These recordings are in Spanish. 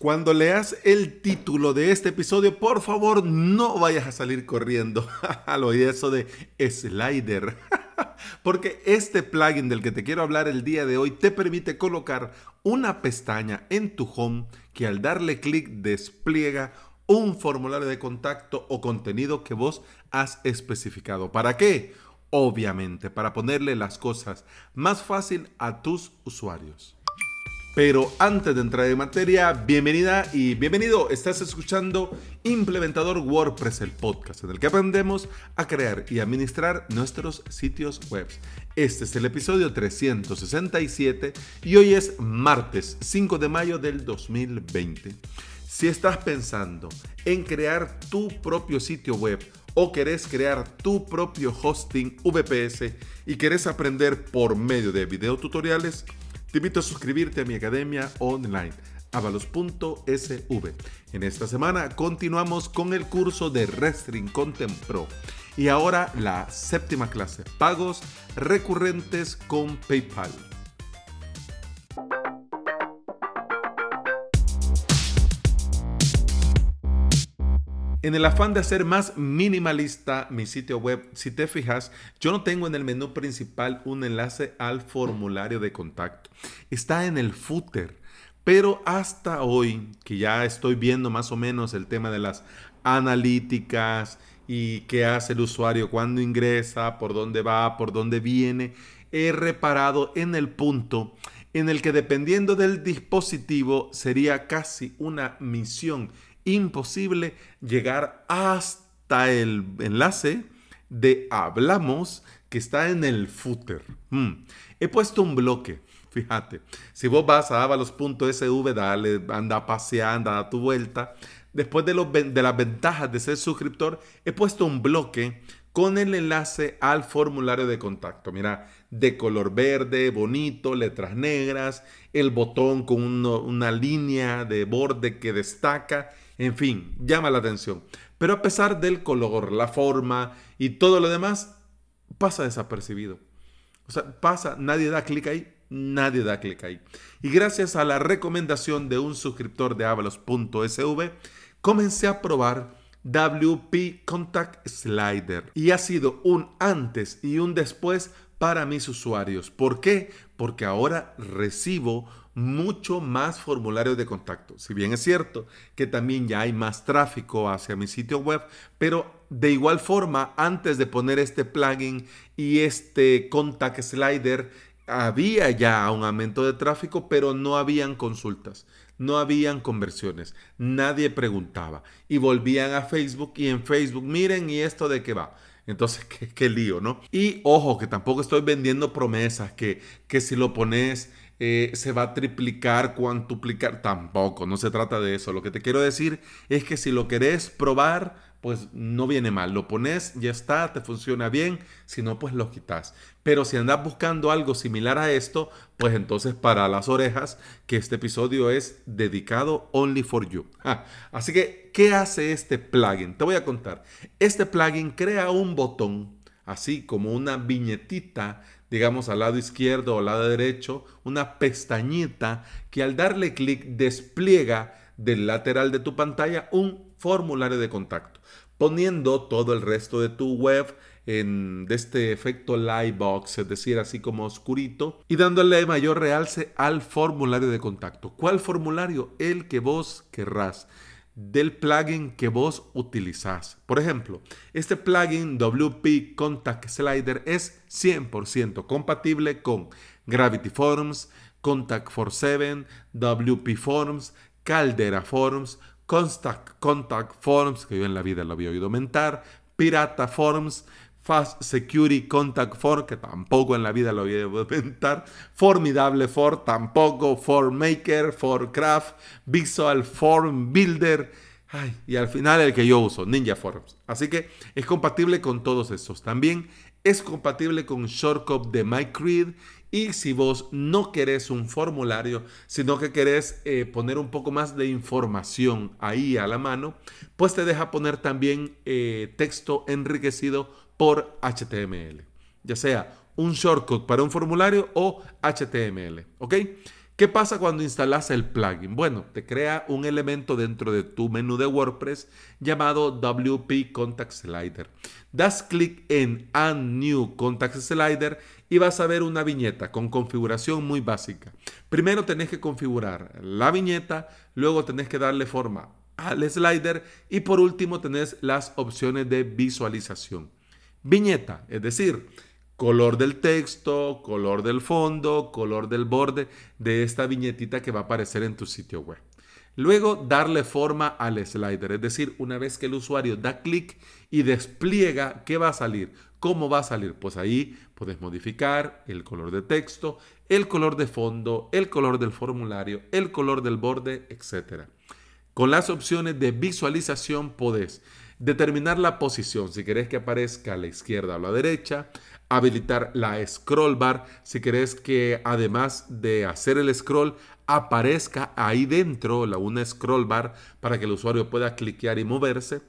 Cuando leas el título de este episodio, por favor no vayas a salir corriendo al eso de slider. Porque este plugin del que te quiero hablar el día de hoy te permite colocar una pestaña en tu home que al darle clic despliega un formulario de contacto o contenido que vos has especificado. ¿Para qué? Obviamente, para ponerle las cosas más fácil a tus usuarios. Pero antes de entrar en materia, bienvenida y bienvenido. Estás escuchando Implementador WordPress, el podcast en el que aprendemos a crear y administrar nuestros sitios web. Este es el episodio 367 y hoy es martes 5 de mayo del 2020. Si estás pensando en crear tu propio sitio web o querés crear tu propio hosting VPS y querés aprender por medio de videotutoriales, te invito a suscribirte a mi academia online, avalos.sv. En esta semana continuamos con el curso de Restring Content Pro. Y ahora la séptima clase, pagos recurrentes con PayPal. En el afán de hacer más minimalista mi sitio web, si te fijas, yo no tengo en el menú principal un enlace al formulario de contacto. Está en el footer. Pero hasta hoy, que ya estoy viendo más o menos el tema de las analíticas y qué hace el usuario cuando ingresa, por dónde va, por dónde viene, he reparado en el punto en el que dependiendo del dispositivo sería casi una misión imposible llegar hasta el enlace de hablamos que está en el footer. Mm. He puesto un bloque. Fíjate, si vos vas a avalos.sv, dale, anda paseando, da tu vuelta. Después de, de las ventajas de ser suscriptor, he puesto un bloque con el enlace al formulario de contacto. Mira, de color verde, bonito, letras negras, el botón con una línea de borde que destaca en fin, llama la atención. Pero a pesar del color, la forma y todo lo demás, pasa desapercibido. O sea, pasa, nadie da clic ahí, nadie da clic ahí. Y gracias a la recomendación de un suscriptor de avalos.sv, comencé a probar WP Contact Slider. Y ha sido un antes y un después para mis usuarios. ¿Por qué? Porque ahora recibo mucho más formularios de contacto. Si bien es cierto que también ya hay más tráfico hacia mi sitio web, pero de igual forma, antes de poner este plugin y este contact slider, había ya un aumento de tráfico, pero no habían consultas, no habían conversiones, nadie preguntaba y volvían a Facebook y en Facebook, miren, ¿y esto de qué va? Entonces, qué, lío, ¿no? Y ojo, que tampoco estoy vendiendo promesas, que, que si lo pones eh, se va a triplicar, cuantuplicar. Tampoco, no se trata de eso. Lo que te quiero decir es que si lo querés probar, pues no viene mal. Lo pones, ya está, te funciona bien. Si no, pues lo quitas. Pero si andas buscando algo similar a esto, pues entonces para las orejas, que este episodio es dedicado only for you. Así que, ¿qué hace este plugin? Te voy a contar. Este plugin crea un botón, así como una viñetita digamos al lado izquierdo o al lado derecho, una pestañita que al darle clic despliega del lateral de tu pantalla un formulario de contacto, poniendo todo el resto de tu web en, de este efecto lightbox, es decir, así como oscurito, y dándole mayor realce al formulario de contacto. ¿Cuál formulario? El que vos querrás del plugin que vos utilizás. Por ejemplo, este plugin WP Contact Slider es 100% compatible con Gravity Forms, Contact 47, WP Forms, Caldera Forms, Contact, Contact Forms, que yo en la vida lo había oído mentar, Pirata Forms, Fast Security Contact For, que tampoco en la vida lo voy a inventar. Formidable For, tampoco. For Maker, For Craft, Visual Form Builder. y al final el que yo uso, Ninja Forms. Así que es compatible con todos estos. También es compatible con Shortcut de MyCreed. Y si vos no querés un formulario, sino que querés eh, poner un poco más de información ahí a la mano, pues te deja poner también eh, texto enriquecido por HTML, ya sea un shortcut para un formulario o HTML, ¿ok? ¿Qué pasa cuando instalas el plugin? Bueno, te crea un elemento dentro de tu menú de WordPress llamado WP Contact Slider. Das clic en Add New Contact Slider y vas a ver una viñeta con configuración muy básica. Primero tenés que configurar la viñeta, luego tenés que darle forma al slider y por último tenés las opciones de visualización. Viñeta, es decir, color del texto, color del fondo, color del borde de esta viñetita que va a aparecer en tu sitio web. Luego darle forma al slider, es decir, una vez que el usuario da clic y despliega, ¿qué va a salir? ¿Cómo va a salir? Pues ahí puedes modificar el color de texto, el color de fondo, el color del formulario, el color del borde, etc. Con las opciones de visualización podés determinar la posición, si querés que aparezca a la izquierda o a la derecha, habilitar la scroll bar si querés que además de hacer el scroll aparezca ahí dentro la una scroll bar para que el usuario pueda cliquear y moverse.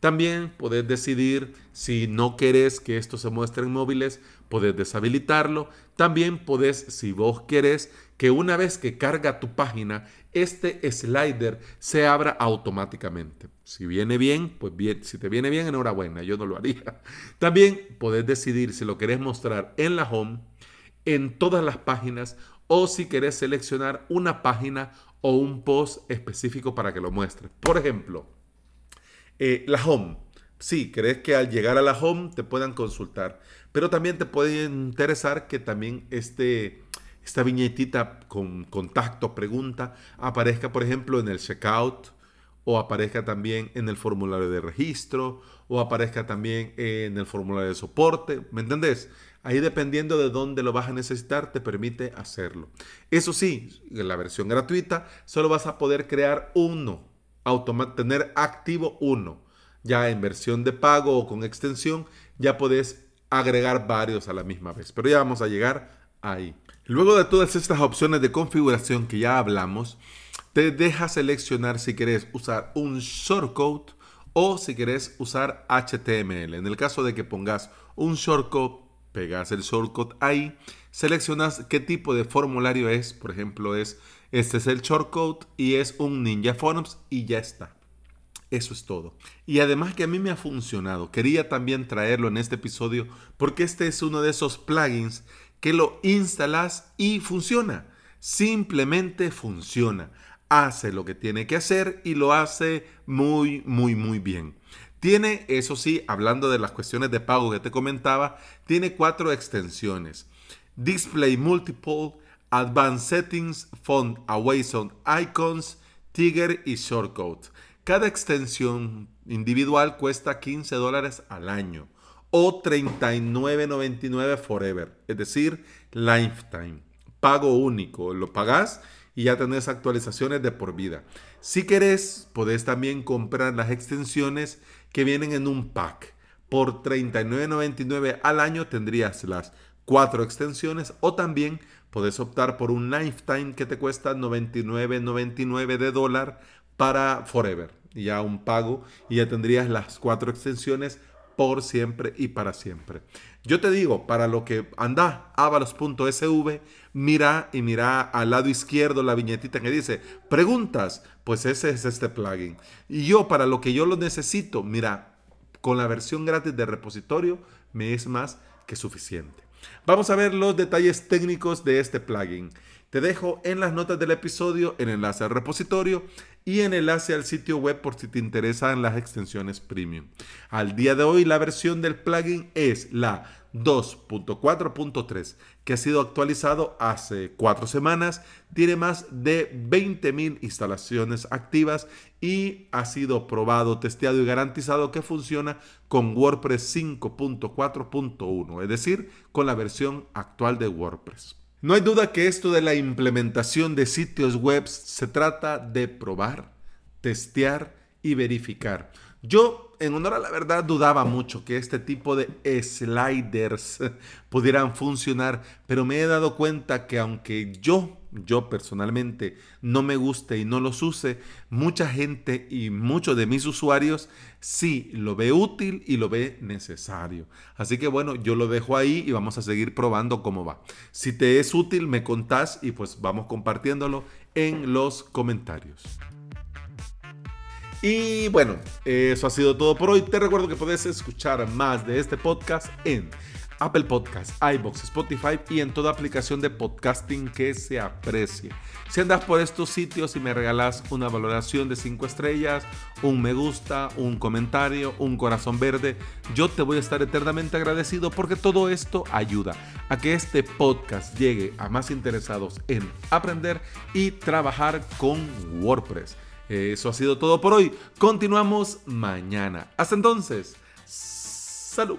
También podés decidir si no querés que esto se muestre en móviles, podés deshabilitarlo. También podés, si vos querés, que una vez que carga tu página, este slider se abra automáticamente. Si viene bien, pues bien, si te viene bien, enhorabuena, yo no lo haría. También podés decidir si lo querés mostrar en la home, en todas las páginas, o si querés seleccionar una página o un post específico para que lo muestres. Por ejemplo, eh, la home. Sí, crees que al llegar a la home te puedan consultar, pero también te puede interesar que también este, esta viñetita con contacto, pregunta, aparezca, por ejemplo, en el checkout o aparezca también en el formulario de registro o aparezca también en el formulario de soporte. ¿Me entendés? Ahí dependiendo de dónde lo vas a necesitar, te permite hacerlo. Eso sí, en la versión gratuita solo vas a poder crear uno tener activo uno. Ya en versión de pago o con extensión, ya podés agregar varios a la misma vez. Pero ya vamos a llegar ahí. Luego de todas estas opciones de configuración que ya hablamos, te deja seleccionar si querés usar un shortcode o si querés usar HTML. En el caso de que pongas un shortcode, pegas el shortcode ahí, seleccionas qué tipo de formulario es, por ejemplo, es este es el shortcode y es un Ninja Forms y ya está. Eso es todo. Y además que a mí me ha funcionado, quería también traerlo en este episodio porque este es uno de esos plugins que lo instalas y funciona. Simplemente funciona. Hace lo que tiene que hacer y lo hace muy, muy, muy bien. Tiene, eso sí, hablando de las cuestiones de pago que te comentaba, tiene cuatro extensiones. Display Multiple, Advanced Settings, Font on Icons, Tiger y Shortcode. Cada extensión individual cuesta 15 dólares al año o 39.99 forever, es decir, lifetime. Pago único, lo pagas y ya tenés actualizaciones de por vida. Si querés, podés también comprar las extensiones que vienen en un pack. Por 39.99 al año tendrías las cuatro extensiones o también Puedes optar por un lifetime que te cuesta 99.99 de dólar para forever. Ya un pago y ya tendrías las cuatro extensiones por siempre y para siempre. Yo te digo, para lo que anda avalos.sv, mira y mira al lado izquierdo la viñetita que dice preguntas, pues ese es este plugin. Y yo para lo que yo lo necesito, mira, con la versión gratis de repositorio me es más que suficiente. Vamos a ver los detalles técnicos de este plugin. Te dejo en las notas del episodio el enlace al repositorio y el enlace al sitio web por si te interesan las extensiones premium. Al día de hoy la versión del plugin es la 2.4.3 que ha sido actualizado hace cuatro semanas, tiene más de 20.000 instalaciones activas y ha sido probado, testeado y garantizado que funciona con WordPress 5.4.1, es decir, con la versión actual de WordPress. No hay duda que esto de la implementación de sitios web se trata de probar, testear y verificar. Yo, en honor a la verdad, dudaba mucho que este tipo de sliders pudieran funcionar, pero me he dado cuenta que aunque yo yo personalmente no me guste y no los use, mucha gente y muchos de mis usuarios sí lo ve útil y lo ve necesario. Así que bueno, yo lo dejo ahí y vamos a seguir probando cómo va. Si te es útil, me contás y pues vamos compartiéndolo en los comentarios. Y bueno, eso ha sido todo por hoy. Te recuerdo que puedes escuchar más de este podcast en Apple Podcasts, iBox, Spotify y en toda aplicación de podcasting que se aprecie. Si andas por estos sitios y me regalas una valoración de 5 estrellas, un me gusta, un comentario, un corazón verde, yo te voy a estar eternamente agradecido porque todo esto ayuda a que este podcast llegue a más interesados en aprender y trabajar con WordPress. Eso ha sido todo por hoy. Continuamos mañana. Hasta entonces, salud.